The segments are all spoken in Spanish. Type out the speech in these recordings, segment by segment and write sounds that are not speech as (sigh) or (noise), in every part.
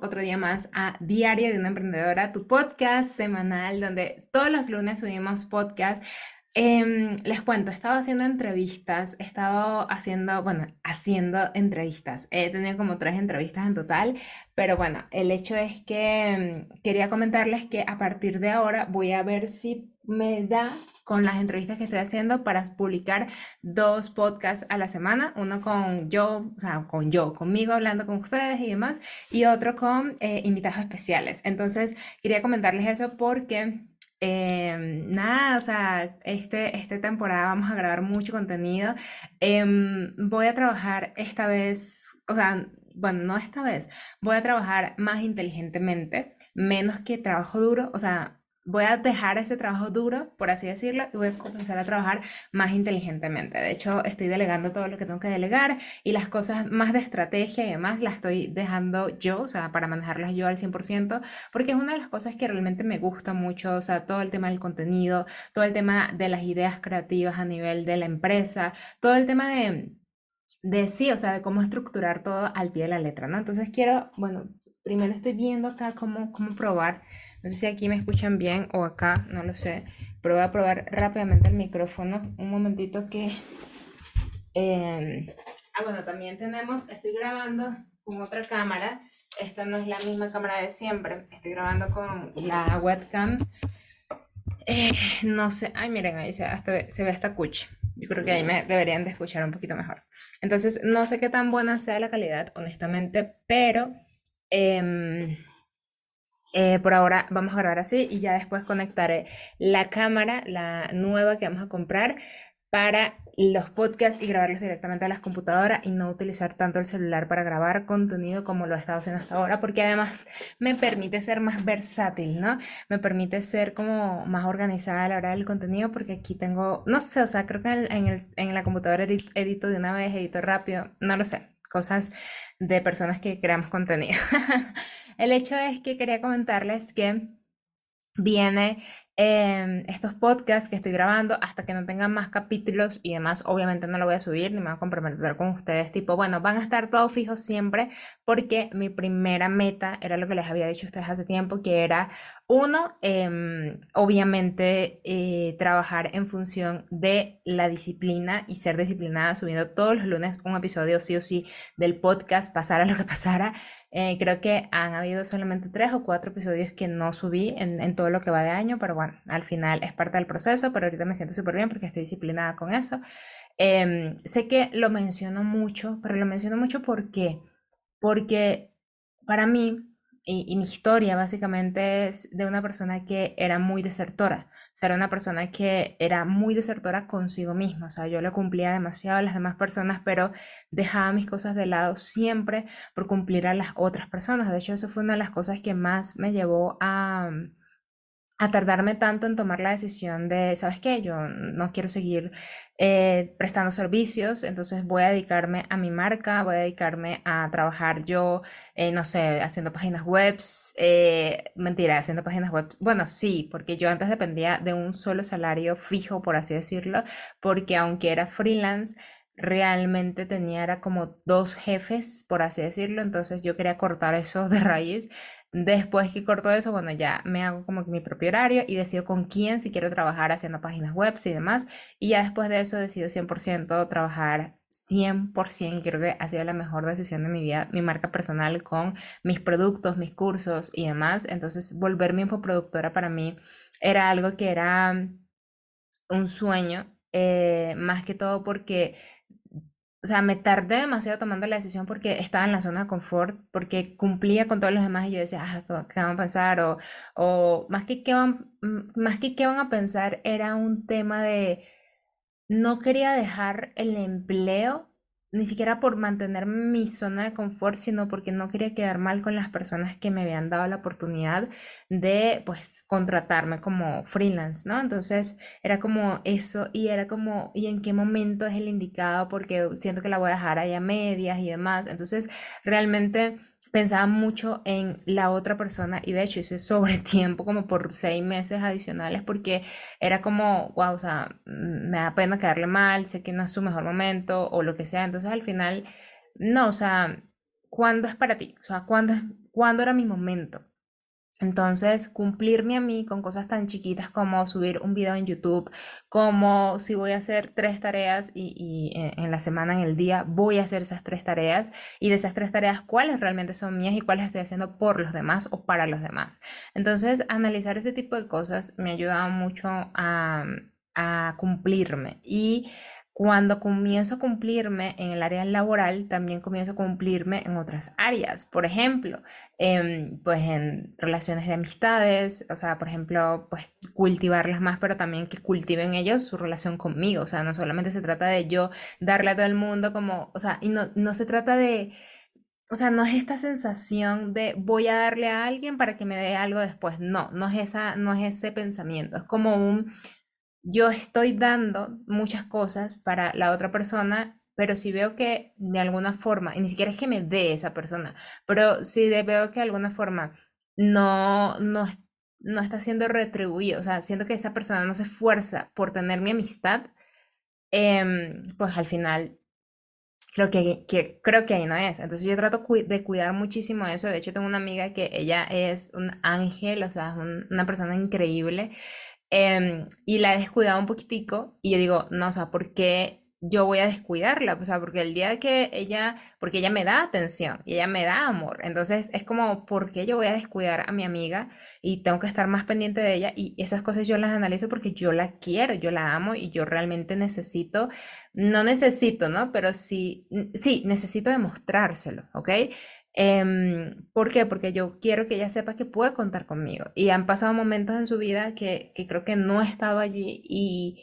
otro día más a Diario de una Emprendedora, tu podcast semanal donde todos los lunes subimos podcast. Em, les cuento, estaba haciendo entrevistas, estaba haciendo, bueno, haciendo entrevistas. He tenido como tres entrevistas en total, pero bueno, el hecho es que em, quería comentarles que a partir de ahora voy a ver si me da con las entrevistas que estoy haciendo para publicar dos podcasts a la semana, uno con yo, o sea, con yo, conmigo hablando con ustedes y demás, y otro con eh, invitados especiales. Entonces, quería comentarles eso porque... Em, nada, o sea, este, esta temporada vamos a grabar mucho contenido. Em, voy a trabajar esta vez, o sea, bueno, no esta vez, voy a trabajar más inteligentemente, menos que trabajo duro, o sea, voy a dejar ese trabajo duro, por así decirlo, y voy a comenzar a trabajar más inteligentemente. De hecho, estoy delegando todo lo que tengo que delegar y las cosas más de estrategia y demás las estoy dejando yo, o sea, para manejarlas yo al 100%, porque es una de las cosas que realmente me gusta mucho, o sea, todo el tema del contenido, todo el tema de las ideas creativas a nivel de la empresa, todo el tema de... De sí, o sea, de cómo estructurar todo al pie de la letra, ¿no? Entonces quiero, bueno, primero estoy viendo acá cómo, cómo probar no sé si aquí me escuchan bien o acá, no lo sé. Pero voy a probar rápidamente el micrófono. Un momentito que... Em, ah, bueno, también tenemos, estoy grabando con otra cámara. Esta no es la misma cámara de siempre. Estoy grabando con la webcam. Eh, no sé, ay miren, ahí se, hasta, se ve esta cuch. Yo creo que ahí me deberían de escuchar un poquito mejor. Entonces, no sé qué tan buena sea la calidad, honestamente, pero... Eh, eh, por ahora vamos a grabar así y ya después conectaré la cámara, la nueva que vamos a comprar para los podcasts y grabarlos directamente a las computadoras y no utilizar tanto el celular para grabar contenido como lo he estado haciendo hasta ahora, porque además me permite ser más versátil, ¿no? Me permite ser como más organizada a la hora del contenido, porque aquí tengo, no sé, o sea, creo que en, el, en la computadora edito de una vez, edito rápido, no lo sé, cosas de personas que creamos contenido. (laughs) El hecho es que quería comentarles que viene em, estos podcasts que estoy grabando hasta que no tengan más capítulos y demás, obviamente no lo voy a subir ni me voy a comprometer con ustedes, tipo, bueno, van a estar todos fijos siempre porque mi primera meta era lo que les había dicho a ustedes hace tiempo, que era uno, em, obviamente eh, trabajar en función de la disciplina y ser disciplinada, subiendo todos los lunes un episodio sí o sí del podcast, pasara lo que pasara. Eh, creo que han habido solamente tres o cuatro episodios que no subí en, en todo lo que va de año, pero bueno, al final es parte del proceso, pero ahorita me siento súper bien porque estoy disciplinada con eso. Em, sé que lo menciono mucho, pero lo menciono mucho porque, porque para mí y, mi historia básicamente es de una persona que era muy desertora, o sea, era una persona que era muy desertora consigo misma, o sea, yo le cumplía demasiado a las demás personas, pero dejaba mis cosas de lado siempre por cumplir a las otras personas. De hecho, eso fue una de las cosas que más me llevó a a tardarme tanto en tomar la decisión de, ¿sabes qué? Yo no quiero seguir eh, prestando servicios, entonces voy a dedicarme a mi marca, voy a dedicarme a trabajar yo, eh, no sé, haciendo páginas web, eh, mentira, haciendo páginas web, bueno, sí, porque yo antes dependía de un solo salario fijo, por así decirlo, porque aunque era freelance, realmente tenía era como dos jefes, por así decirlo, entonces yo quería cortar eso de raíz. Después que corto eso, bueno, ya me hago como que mi propio horario y decido con quién si quiero trabajar haciendo páginas web y demás. Y ya después de eso decido 100% trabajar 100% y creo que ha sido la mejor decisión de mi vida, mi marca personal con mis productos, mis cursos y demás. Entonces, volverme infoproductora para mí era algo que era un sueño, eh, más que todo porque o sea, me tardé demasiado tomando la decisión porque estaba en la zona de confort, porque cumplía con todos los demás y yo decía, ah, ¿qué, van a pensar? O, o más, que qué van, más que qué van a pensar, era un tema de no quería dejar el empleo ni siquiera por mantener mi zona de confort, sino porque no quería quedar mal con las personas que me habían dado la oportunidad de, pues, contratarme como freelance, ¿no? Entonces, era como eso y era como, ¿y en qué momento es el indicado? Porque siento que la voy a dejar ahí a medias y demás. Entonces, realmente pensaba mucho en la otra persona y de hecho hice sobre tiempo como por seis meses adicionales porque era como, wow, o sea, me da pena quedarle mal, sé que no es su mejor momento o lo que sea, entonces al final, no, o sea, ¿cuándo es para ti? O sea, ¿cuándo cuándo era mi momento. Entonces, cumplirme a mí con cosas tan chiquitas como subir un video en YouTube, como si voy a hacer tres tareas y, eh, en la semana, en el día, voy a hacer esas tres tareas y de esas tres tareas, cuáles realmente son mías y cuáles estoy haciendo por los demás o para los demás. Entonces, analizar ese tipo de cosas me ayuda mucho a, a cumplirme y cuando comienzo a cumplirme en el área laboral, también comienzo a cumplirme en otras áreas. Por ejemplo, em, pues en relaciones de amistades, o sea, por ejemplo, pues cultivarlas más, pero también que cultiven ellos su relación conmigo. O sea, no solamente se trata de yo darle a todo el mundo como, o sea, y no, no se trata de... O sea, no es esta sensación de voy a darle a alguien para que me dé algo después. No, no es esa, no es ese pensamiento. Es como un yo estoy dando muchas cosas para la otra persona, pero si veo que de alguna forma, y ni siquiera es que me dé esa persona, pero si veo que de alguna forma no, no, no está siendo retribuido, o sea, siento que esa persona no se esfuerza por tener mi amistad, em, pues al final creo que, creo que ahí no es. Entonces yo trato de cuidar muchísimo eso. De hecho, tengo una amiga que ella es un ángel, o sea, es una persona increíble. Em, y la he descuidado un poquitico y yo digo, no, o sea, ¿por qué yo voy a descuidarla? O sea, porque el día que ella, porque ella me da atención y ella me da amor, entonces es como, ¿por qué yo voy a descuidar a mi amiga y tengo que estar más pendiente de ella? Y esas cosas yo las analizo porque yo la quiero, yo la amo y yo realmente necesito, no necesito, ¿no? Pero sí, sí, necesito demostrárselo, ¿ok? Em, ¿por qué? Porque yo quiero que ella sepa que puede contar conmigo. Y han pasado momentos en su vida que, que creo que no he estado allí y,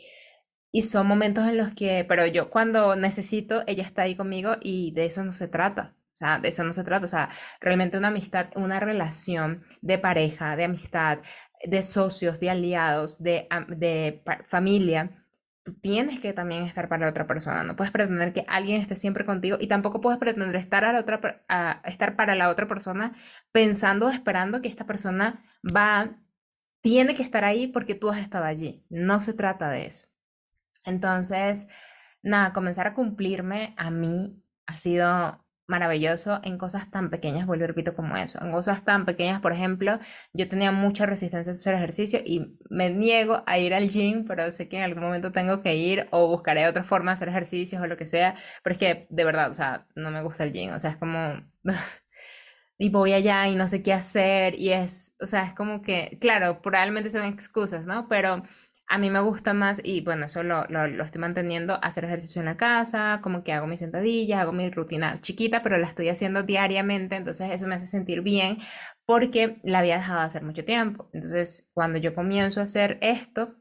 y son momentos en los que, pero yo cuando necesito, ella está ahí conmigo y de eso no se trata. O sea, de eso no se trata. O sea, realmente una amistad, una relación de pareja, de amistad, de socios, de aliados, de, de familia tienes que también estar para la otra persona. No puedes pretender que alguien esté siempre contigo y tampoco puedes pretender estar, la otra, estar para la otra persona pensando esperando que esta persona va, tiene que estar ahí porque tú has estado allí. No se trata de eso. Entonces, nada, comenzar a cumplirme a mí ha sido maravilloso en cosas tan pequeñas, vuelvo y repito como eso, en cosas tan pequeñas, por ejemplo, yo tenía mucha resistencia a hacer ejercicio y me niego a ir al gym, pero sé que en algún momento tengo que ir o buscaré otra forma de hacer ejercicios o lo que sea, pero es que de verdad, o sea, no me gusta el gym, o sea, es como... (laughs) y voy allá y no sé qué hacer y es, o sea, es como que, claro, probablemente son excusas, ¿no? Pero a mí me gusta más, y bueno, eso lo, estoy manteniendo, hacer ejercicio en la casa, como que hago mis sentadillas, hago mi rutina chiquita, pero la estoy haciendo diariamente, entonces eso me hace sentir bien porque la había dejado de hacer mucho tiempo. Entonces, cuando yo comienzo a hacer esto,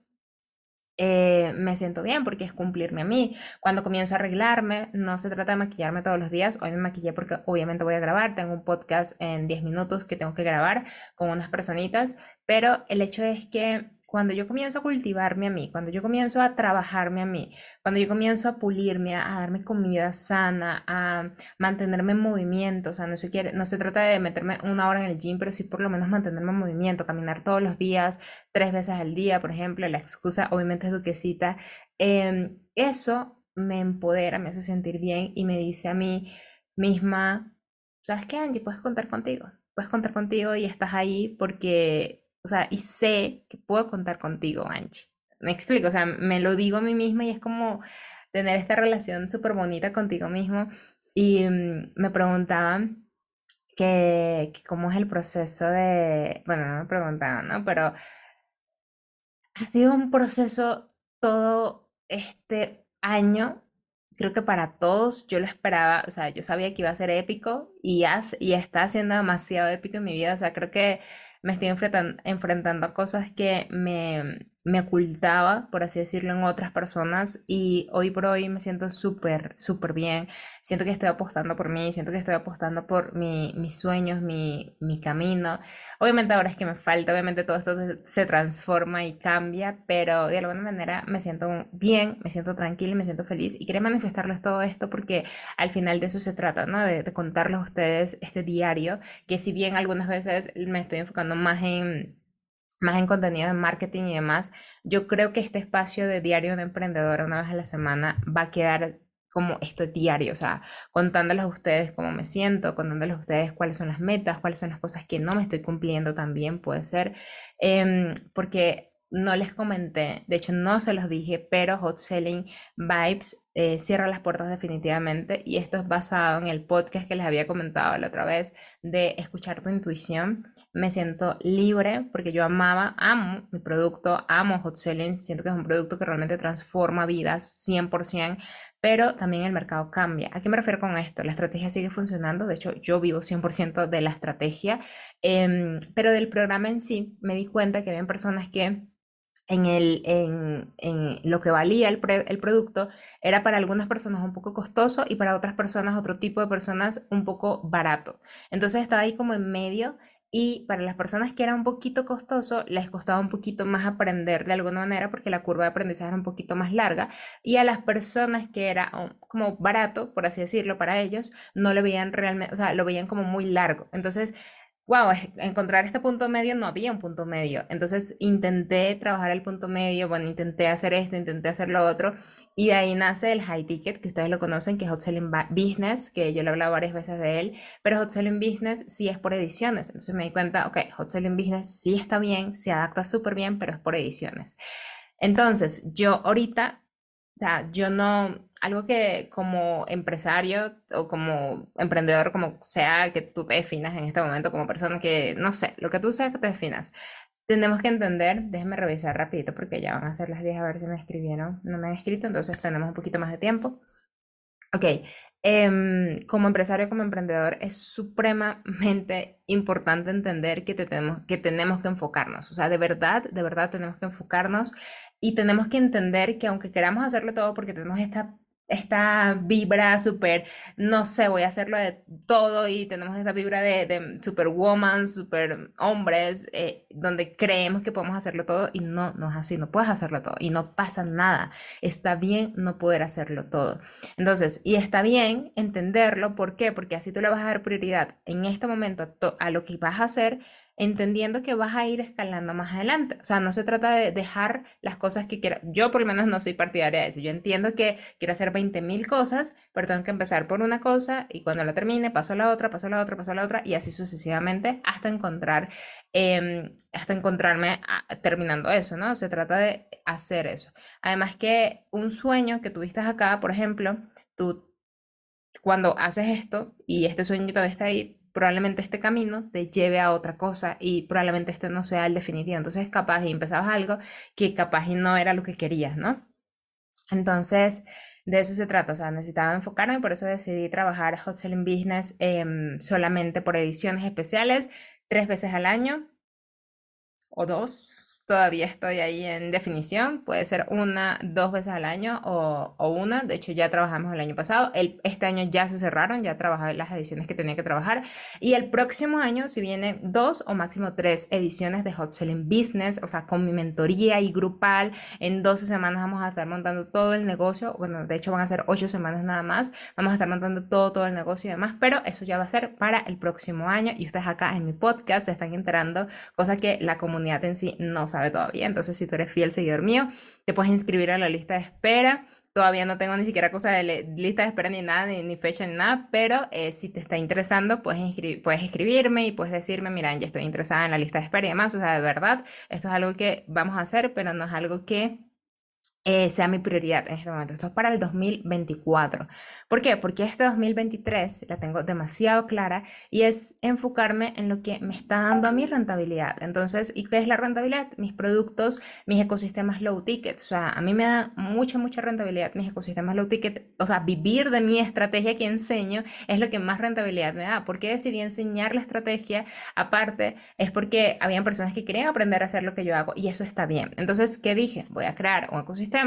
eh, me siento bien porque es cumplirme a mí. Cuando comienzo a arreglarme, no se trata de maquillarme todos los días. Hoy me maquillé porque obviamente voy a grabar. Tengo un podcast en 10 minutos que tengo que grabar con unas personitas, pero el hecho es que cuando yo comienzo a cultivarme a mí, cuando yo comienzo a trabajarme a mí, cuando yo comienzo a pulirme, a, darme comida sana, a mantenerme en movimiento, o sea, no se quiere, no se trata de meterme una hora en el gym, pero sí por lo menos mantenerme en movimiento, caminar todos los días, tres veces al día, por ejemplo, la excusa obviamente es duquesita, em, eso me empodera, me hace sentir bien y me dice a mí misma, ¿sabes qué, Angie? Puedes contar contigo, puedes contar contigo y estás ahí porque o sea, y sé que puedo contar contigo, Angie. Me explico, o sea, me lo digo a mí misma y es como tener esta relación súper bonita contigo mismo. Y mm, me preguntaban que, cómo es el proceso de, bueno, no me preguntaban, ¿no? Pero ha sido un proceso todo este año creo que para todos yo lo esperaba, o sea, yo sabía que iba a ser épico y, ya, y está siendo demasiado épico en mi vida, o sea, creo que me estoy enfrentando, enfrentando a cosas que me, me ocultaba, por así decirlo, en otras personas y hoy por hoy me siento súper, súper bien. Siento que estoy apostando por mí, siento que estoy apostando por mi, mis sueños, mi, mi camino. Obviamente ahora es que me falta, obviamente todo esto se transforma y cambia, pero de alguna manera me siento bien, me siento tranquila me siento feliz y quería manifestarles todo esto porque al final de eso se trata, ¿no? De, de contarles ustedes este diario, que si bien algunas veces me estoy enfocando más en más en contenido de marketing y demás, yo creo que este espacio de diario de emprendedora una vez a la semana va a quedar como esto diario, o sea, contándoles a ustedes cómo me siento, contándoles a ustedes cuáles son las metas, cuáles son las cosas que no me estoy cumpliendo también, puede ser, em, porque no les comenté, de hecho no se los dije, pero Hot Selling Vibes eh, cierra las puertas definitivamente y esto es basado en el podcast que les había comentado la otra vez de escuchar tu intuición. Me siento libre porque yo amaba, amo mi producto, amo Hot Selling, siento que es un producto que realmente transforma vidas 100%, pero también el mercado cambia. ¿A qué me refiero con esto? La estrategia sigue funcionando, de hecho yo vivo 100% de la estrategia, em, pero del programa en sí me di cuenta que había personas que en, el, en, en lo que valía el, el, producto era para algunas personas un poco costoso y para otras personas, otro tipo de personas, un poco barato. Entonces estaba ahí como en medio y para las personas que era un poquito costoso, les costaba un poquito más aprender de alguna manera porque la curva de aprendizaje era un poquito más larga. Y a las personas que era como barato, por así decirlo, para ellos, no lo veían realmente, o sea, lo veían como muy largo. Entonces, wow, encontrar este punto medio no había un punto medio. Entonces intenté trabajar el punto medio, bueno, intenté hacer esto, intenté hacer lo otro, y de ahí nace el high ticket, que ustedes lo conocen, que es Hot Selling Business, que yo le he hablado varias veces de él, pero Hot Selling Business sí es por ediciones. Entonces me di cuenta, ok, Hot Selling Business sí está bien, se adapta súper bien, pero es por ediciones. Entonces, yo ahorita, o sea, yo no, algo que como empresario o como emprendedor, como sea que tú te definas en este momento como persona que, no sé, lo que tú seas que te definas, tenemos que entender, déjenme revisar rapidito porque ya van a ser las 10 a ver si me escribieron, no me han escrito, entonces tenemos un poquito más de tiempo. Ok, em, como empresario, como emprendedor, es supremamente importante entender que, tenemos, que tenemos que enfocarnos. O sea, de verdad, de verdad tenemos que enfocarnos y tenemos que entender que aunque queramos hacerlo todo porque tenemos esta esta vibra súper, no sé, voy a hacerlo de todo y tenemos esta vibra de, superwoman, super hombres, eh, donde creemos que podemos hacerlo todo y no, no es así, no puedes hacerlo todo y no pasa nada. Está bien no poder hacerlo todo. Entonces, y está bien entenderlo, ¿por qué? Porque así tú le vas a dar prioridad en este momento a, a lo que vas a hacer entendiendo que vas a ir escalando más adelante. O sea, no se trata de dejar las cosas que quiera. Yo por lo menos no soy partidaria de eso. Yo entiendo que quiero hacer 20 mil cosas, pero tengo que empezar por una cosa y cuando la termine paso a la otra, paso a la otra, paso a la otra y así sucesivamente hasta encontrar, em, hasta encontrarme terminando eso, ¿no? Se trata de hacer eso. Además que un sueño que tuviste acá, por ejemplo, tú cuando haces esto y este sueño todavía está ahí, probablemente este camino te lleve a otra cosa y probablemente este no sea el definitivo. Entonces, capaz y empezabas algo que capaz y no era lo que querías, ¿no? Entonces, de eso se trata. O sea, necesitaba enfocarme, por eso decidí trabajar Hot Selling Business em, solamente por ediciones especiales, tres veces al año o dos, todavía estoy ahí en definición. Puede ser una, dos veces al año o, o una. De hecho, ya trabajamos el año pasado. El, este año ya se cerraron, ya trabajé las ediciones que tenía que trabajar. Y el próximo año, si vienen dos o máximo tres ediciones de Hot Selling Business, o sea, con mi mentoría y grupal, en 12 semanas vamos a estar montando todo el negocio. Bueno, de hecho van a ser 8 semanas nada más. Vamos a estar montando todo, todo el negocio y demás, pero eso ya va a ser para el próximo año. Y ustedes acá en mi podcast se están enterando, cosas que la comunidad en sí no sabe todavía. Entonces, si tú eres fiel seguidor mío, te puedes inscribir a la lista de espera. Todavía no tengo ni siquiera cosa de lista de espera ni nada, ni, fecha ni nada, pero eh, si te está interesando, puedes, puedes escribirme y puedes decirme, mira, ya estoy interesada en la lista de espera y demás. O sea, de verdad, esto es algo que vamos a hacer, pero no es algo que eh, sea mi prioridad en este momento. Esto es para el 2024. ¿Por qué? Porque este 2023 la tengo demasiado clara y es enfocarme en lo que me está dando a mi rentabilidad. Entonces, ¿y qué es la rentabilidad? Mis productos, mis ecosistemas low ticket. O sea, a mí me da mucha, mucha rentabilidad mis ecosistemas low ticket. O sea, vivir de mi estrategia que enseño es lo que más rentabilidad me da. ¿Por qué decidí enseñar la estrategia? Aparte, es porque habían personas que querían aprender a hacer lo que yo hago y eso está bien. Entonces, ¿qué dije? Voy a crear un ecosistema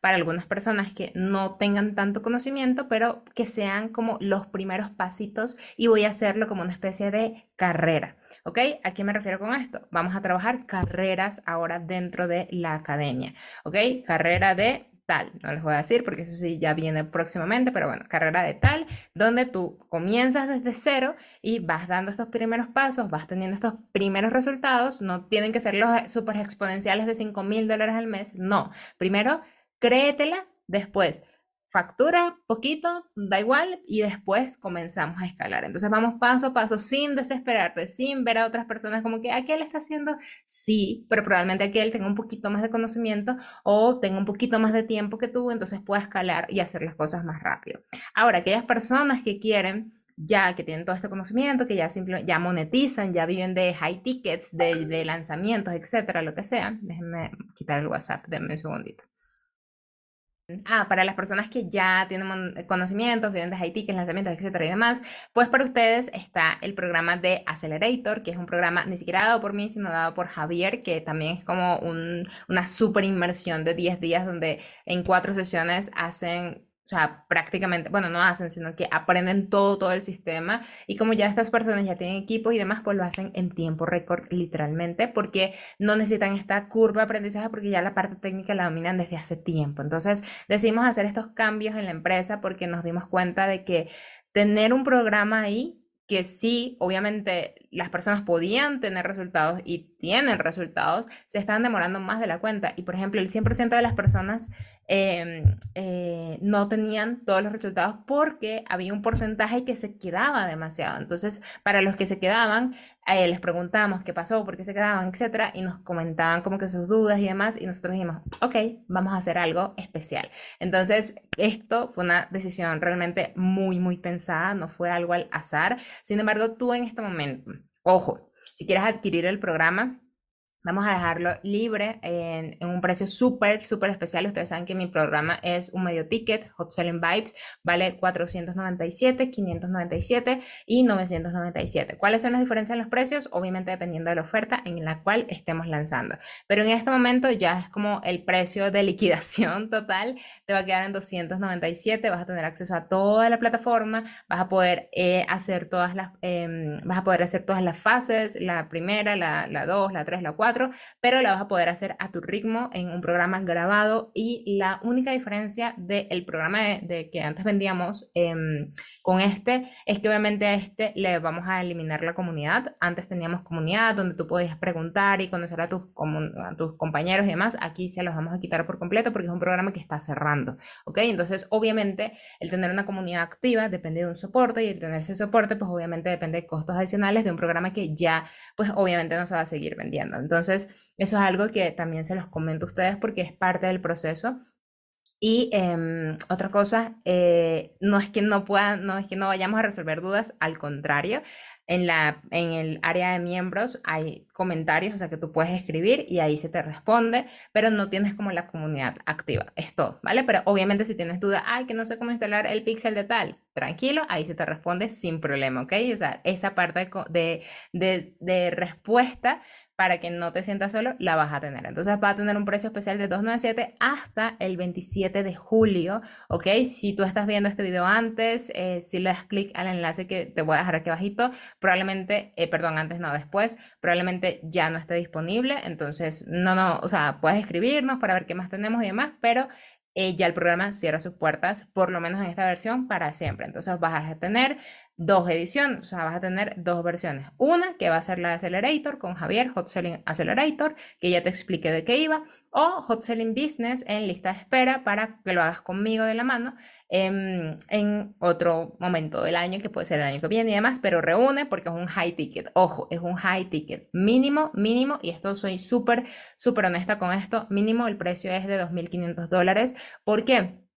para algunas personas que no tengan tanto conocimiento, pero que sean como los primeros pasitos y voy a hacerlo como una especie de carrera. ¿Ok? ¿A qué me refiero con esto? Vamos a trabajar carreras ahora dentro de la academia. ¿Ok? Carrera de tal, no les voy a decir porque eso sí ya viene próximamente, pero bueno, carrera de tal, donde tú comienzas desde cero y vas dando estos primeros pasos, vas teniendo estos primeros resultados, no tienen que ser los super exponenciales de 5 mil dólares al mes, no, primero créetela, después factura poquito, da igual, y después comenzamos a escalar. Entonces vamos paso a paso, sin desesperarte, sin ver a otras personas como que aquel está haciendo, sí, pero probablemente aquel tenga un poquito más de conocimiento o tenga un poquito más de tiempo que tú, entonces pueda escalar y hacer las cosas más rápido. Ahora, aquellas personas que quieren ya que tienen todo este conocimiento, que ya simplemente ya monetizan, ya viven de high tickets, de, de lanzamientos, etcétera, lo que sea. Déjenme quitar el WhatsApp, denme un segundito. Ah, para las personas que ya tienen conocimientos, viven de high tickets, lanzamientos, etcétera y demás, pues para ustedes está el programa de Accelerator, que es un programa ni siquiera dado por mí, sino dado por Javier, que también es como una super inmersión de 10 días donde en cuatro sesiones hacen o sea, prácticamente, bueno, no hacen, sino que aprenden todo, todo el sistema. Y como ya estas personas ya tienen equipos y demás, pues lo hacen en tiempo récord, literalmente, porque no necesitan esta curva de aprendizaje porque ya la parte técnica la dominan desde hace tiempo. Entonces, decidimos hacer estos cambios en la empresa porque nos dimos cuenta de que tener un programa ahí que sí, obviamente las personas podían tener resultados y tienen resultados, se están demorando más de la cuenta. Y por ejemplo, el 100% de las personas em, eh, no tenían todos los resultados porque había un porcentaje que se quedaba demasiado. Entonces, para los que se quedaban, eh, les preguntamos qué pasó, por qué se quedaban, etcétera, y nos comentaban como que sus dudas y demás, y nosotros dijimos, ok, vamos a hacer algo especial. Entonces, esto fue una decisión realmente muy, muy pensada, no fue algo al azar. Sin embargo, tú en este momento, Ojo, si quieres adquirir el programa, Vamos a dejarlo libre en, un precio súper, súper especial. Ustedes saben que mi programa es un medio ticket, Hot Selling Vibes, vale 497, 597 y 997. ¿Cuáles son las diferencias en los precios? Obviamente dependiendo de la oferta en la cual estemos lanzando. Pero en este momento ya es como el precio de liquidación (laughs) total. Te va a quedar en 297, vas a tener acceso a toda la plataforma, vas a poder eh, hacer todas las, em, vas a poder hacer todas las fases, la primera, la 2, la 3, la 4 pero la vas a poder hacer a tu ritmo en un programa grabado y la única diferencia del programa de, que antes vendíamos em, con este es que obviamente a este le vamos a eliminar la comunidad. Antes teníamos comunidad donde tú podías preguntar y conocer a tus, a tus compañeros y demás. Aquí se los vamos a quitar por completo porque es un programa que está cerrando, ¿ok? Entonces, obviamente, el tener una comunidad activa depende de un soporte y el tener ese soporte, pues obviamente depende de costos adicionales de un programa que ya, pues obviamente no se va a seguir vendiendo. Entonces, entonces, eso es algo que también se los comento a ustedes porque es parte del proceso. Y em, otra cosa, eh, no es que no puedan, no es que no vayamos a resolver dudas, al contrario, en, la, en el área de miembros hay comentarios, o sea que tú puedes escribir y ahí se te responde, pero no tienes como la comunidad activa. Es todo, ¿vale? Pero obviamente si tienes duda, ay, que no sé cómo instalar el pixel de tal, tranquilo, ahí se te responde sin problema, ¿ok? O sea, esa parte de, de, de respuesta para que no te sientas solo, la vas a tener. Entonces va a tener un precio especial de 297 hasta el 27 de julio, ¿ok? Si tú estás viendo este video antes, eh, si le das clic al enlace que te voy a dejar aquí abajito, probablemente, eh, perdón, antes no, después, probablemente ya no esté disponible. Entonces, no, no, o sea, puedes escribirnos para ver qué más tenemos y demás, pero eh, ya el programa cierra sus puertas, por lo menos en esta versión, para siempre. Entonces vas a tener dos ediciones, o sea, vas a tener dos versiones. Una que va a ser la Accelerator con Javier, Hot Selling Accelerator, que ya te expliqué de qué iba, o Hot Selling Business en lista de espera para que lo hagas conmigo de la mano en, en otro momento del año, que puede ser el año que viene y demás, pero reúne porque es un high ticket. Ojo, es un high ticket mínimo, mínimo, y esto soy súper, súper honesta con esto, mínimo el precio es de 2.500 dólares. ¿Por qué?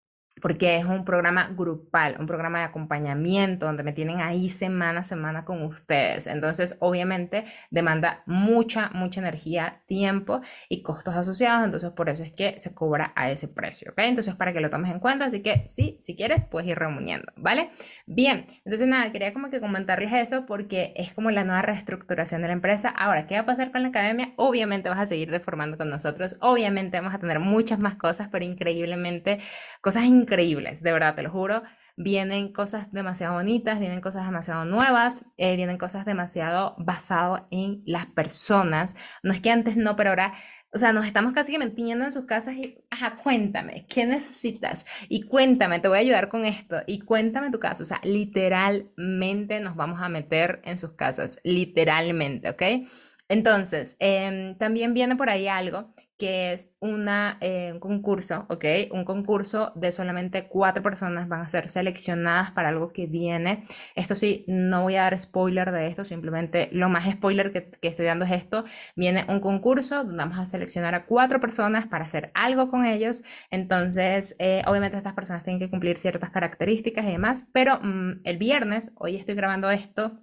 Porque es un programa grupal, un programa de acompañamiento donde me tienen ahí semana a semana con ustedes. Entonces, obviamente, demanda mucha, mucha energía, tiempo y costos asociados. Entonces, por eso es que se cobra a ese precio, ¿ok? Entonces, para que lo tomes en cuenta. Así que, sí, si quieres, puedes ir reuniendo, ¿vale? Bien, entonces, nada, quería como que comentarles eso porque es como la nueva reestructuración de la empresa. Ahora, ¿qué va a pasar con la academia? Obviamente vas a seguir deformando con nosotros. Obviamente vamos a tener muchas más cosas, pero increíblemente cosas increíbles increíbles, de verdad, te lo juro. Vienen cosas demasiado bonitas, vienen cosas demasiado nuevas, eh, vienen cosas demasiado basadas en las personas. No es que antes no, pero ahora, o sea, nos estamos casi que metiendo en sus casas y, ajá, cuéntame, ¿qué necesitas? Y cuéntame, te voy a ayudar con esto. Y cuéntame tu caso. O sea, literalmente nos vamos a meter en sus casas, literalmente, ¿ok? Entonces, em, también viene por ahí algo que es una, eh, un concurso, ¿ok? Un concurso de solamente cuatro personas van a ser seleccionadas para algo que viene. Esto sí, no voy a dar spoiler de esto, simplemente lo más spoiler que, que estoy dando es esto. Viene un concurso donde vamos a seleccionar a cuatro personas para hacer algo con ellos. Entonces, eh, obviamente estas personas tienen que cumplir ciertas características y demás, pero mm, el viernes, hoy estoy grabando esto,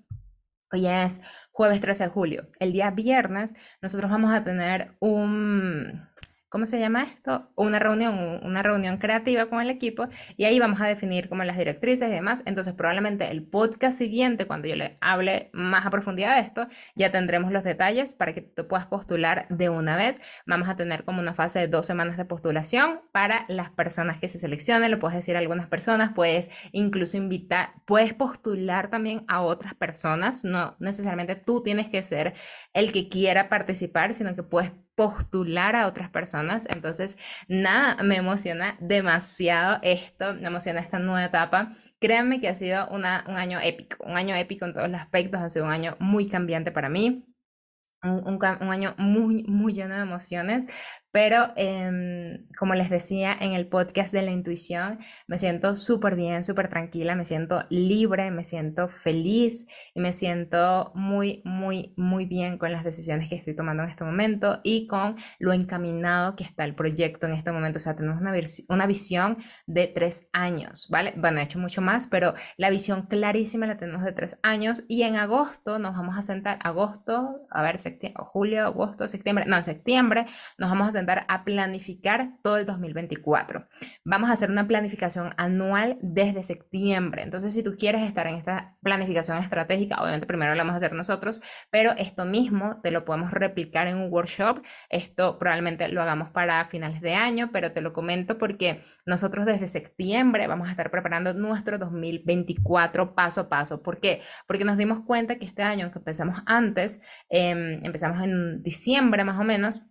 Hoy es jueves 13 de julio. El día viernes nosotros vamos a tener un, ¿cómo se llama esto? Una reunión, una reunión creativa con el equipo y ahí vamos a definir como las directrices y demás. Entonces probablemente el podcast siguiente, cuando yo le hable más a profundidad de esto, ya tendremos los detalles para que tú puedas postular de una vez. Vamos a tener como una fase de dos semanas de postulación para las personas que se seleccionen. Lo puedes decir a algunas personas, puedes incluso invitar, puedes postular también a otras personas. No necesariamente tú tienes que ser el que quiera participar, sino que puedes postular a otras personas. Entonces, nada, me emociona demasiado esto, me emociona esta nueva etapa. Créanme que ha sido una, un año épico, un año épico en todos los aspectos, ha sido un año muy cambiante para mí. Un, un, un, año muy, muy lleno de emociones, pero em, como les decía en el podcast de la intuición, me siento súper bien, súper tranquila, me siento libre, me siento feliz y me siento muy, muy, muy bien con las decisiones que estoy tomando en este momento y con lo encaminado que está el proyecto en este momento. O sea, tenemos una, una visión de tres años, ¿vale? Bueno, he hecho mucho más, pero la visión clarísima la tenemos de tres años y en agosto nos vamos a sentar, agosto, a ver, julio, agosto, septiembre, no, en septiembre nos vamos a sentar a planificar todo el 2024. Vamos a hacer una planificación anual desde septiembre. Entonces, si tú quieres estar en esta planificación estratégica, obviamente primero lo vamos a hacer nosotros, pero esto mismo te lo podemos replicar en un workshop. Esto probablemente lo hagamos para finales de año, pero te lo comento porque nosotros desde septiembre vamos a estar preparando nuestro 2024 paso a paso. ¿Por qué? Porque nos dimos cuenta que este año, aunque empezamos antes, em, empezamos en diciembre más o menos,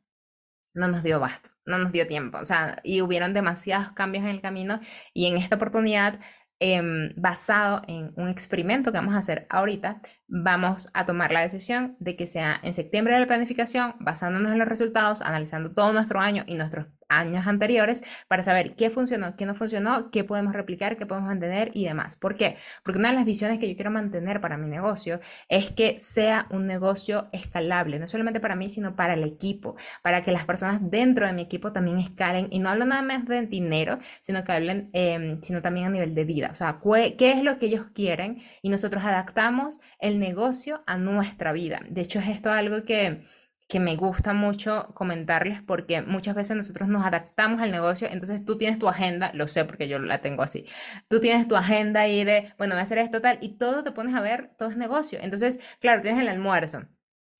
no nos dio basta, no nos dio tiempo, o sea, y hubieron demasiados cambios en el camino y en esta oportunidad, em, basado en un experimento que vamos a hacer ahorita, vamos a tomar la decisión de que sea en septiembre de la planificación, basándonos en los resultados, analizando todo nuestro año y nuestros años anteriores para saber qué funcionó, qué no funcionó, qué podemos replicar, qué podemos mantener y demás. ¿Por qué? Porque una de las visiones que yo quiero mantener para mi negocio es que sea un negocio escalable, no solamente para mí, sino para el equipo, para que las personas dentro de mi equipo también escalen y no hablo nada más de dinero, sino que hablen, em, sino también a nivel de vida. O sea, qué es lo que ellos quieren y nosotros adaptamos el negocio a nuestra vida. De hecho, es esto algo que que me gusta mucho comentarles porque muchas veces nosotros nos adaptamos al negocio, entonces tú tienes tu agenda, lo sé porque yo la tengo así, tú tienes tu agenda ahí de, bueno, voy a hacer esto tal, y todo te pones a ver, todo es negocio. Entonces, claro, tienes el almuerzo,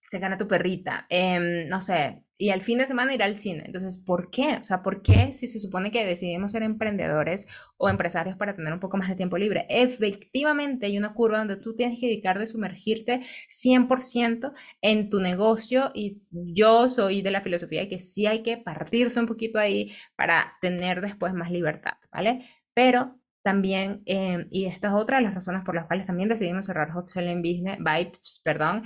se gana tu perrita, em, no sé, y al fin de semana ir al cine. Entonces, ¿por qué? O sea, ¿por qué si se supone que decidimos ser emprendedores o empresarios para tener un poco más de tiempo libre? Efectivamente hay una curva donde tú tienes que dedicar de sumergirte 100% en tu negocio y yo soy de la filosofía de que sí hay que partirse un poquito ahí para tener después más libertad, ¿vale? Pero también, em, y esta es otra de las razones por las cuales también decidimos cerrar Hot Selling Business, Vibes, perdón,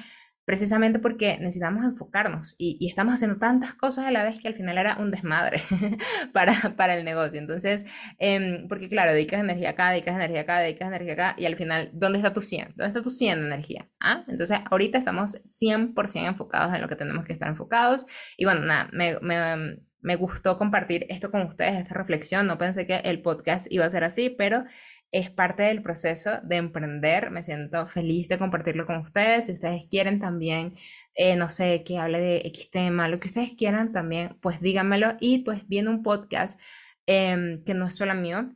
precisamente porque necesitamos enfocarnos y, estamos haciendo tantas cosas a la vez que al final era un desmadre (laughs) para, para el negocio. Entonces, em, porque claro, dedicas energía acá, dedicas energía acá, dedicas energía acá y al final, ¿dónde está tu 100? ¿Dónde está tu 100 de energía? ¿Ah? Entonces, ahorita estamos 100% enfocados en lo que tenemos que estar enfocados y bueno, nada, me, me, me gustó compartir esto con ustedes, esta reflexión. No pensé que el podcast iba a ser así, pero es parte del proceso de emprender. Me siento feliz de compartirlo con ustedes. Si ustedes quieren también, eh, no sé, que hable de X tema, lo que ustedes quieran también, pues díganmelo. Y pues viene un podcast em, que no es solo mío.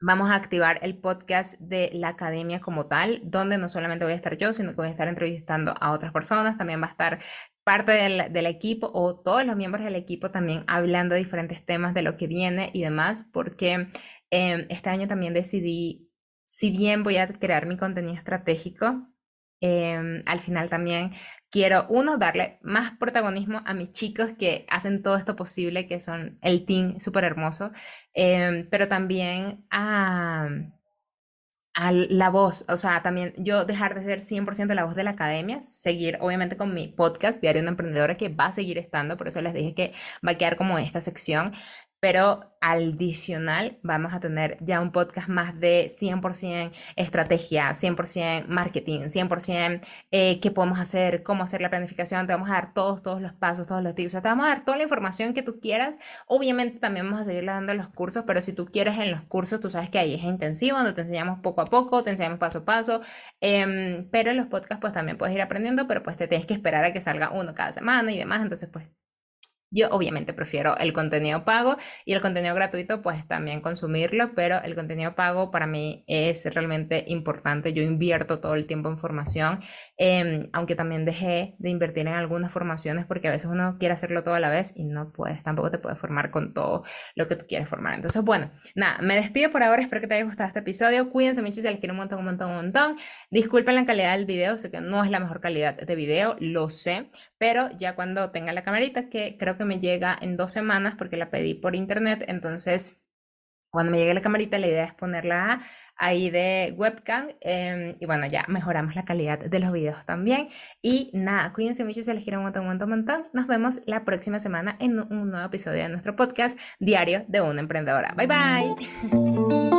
Vamos a activar el podcast de la academia como tal, donde no solamente voy a estar yo, sino que voy a estar entrevistando a otras personas. También va a estar parte del, del, equipo o todos los miembros del equipo también hablando de diferentes temas de lo que viene y demás, porque Em, este año también decidí, si bien voy a crear mi contenido estratégico, em, al final también quiero, uno, darle más protagonismo a mis chicos que hacen todo esto posible, que son el team súper hermoso, em, pero también a a la voz, o sea, también yo dejar de ser 100% la voz de la academia, seguir obviamente con mi podcast Diario de una Emprendedora que va a seguir estando, por eso les dije que va a quedar como esta sección, pero adicional vamos a tener ya un podcast más de 100% estrategia, 100% marketing, 100% eh, qué podemos hacer, cómo hacer la planificación, te vamos a dar todos, todos los pasos, todos los tips, o sea, te vamos a dar toda la información que tú quieras. Obviamente también vamos a seguir dando los cursos, pero si tú quieres en los cursos, tú sabes que ahí es intensivo, donde te enseñamos poco a poco, te enseñamos paso a paso, em, pero en los podcasts pues también puedes ir aprendiendo, pero pues te tienes que esperar a que salga uno cada semana y demás, entonces pues yo obviamente prefiero el contenido pago y el contenido gratuito pues también consumirlo, pero el contenido pago para mí es realmente importante. Yo invierto todo el tiempo en formación, em, aunque también dejé de invertir en algunas formaciones porque a veces uno quiere hacerlo todo a la vez y no puedes, tampoco te puedes formar con todo lo que tú quieres formar. Entonces, bueno, nada, me despido por ahora, espero que te haya gustado este episodio. Cuídense mucho, les quiero un montón, un montón, un montón. Disculpen la calidad del video, sé que no es la mejor calidad de video, lo sé, pero ya cuando tenga la camarita, que creo que me llega en dos semanas porque la pedí por internet, entonces cuando me llegue la camarita, la idea es ponerla ahí de webcam. Em, y bueno, ya mejoramos la calidad de los videos también. Y nada, cuídense mucho, se les quiero un montón, un montón, un montón. Nos vemos la próxima semana en un nuevo episodio de nuestro podcast Diario de una Emprendedora. Bye bye.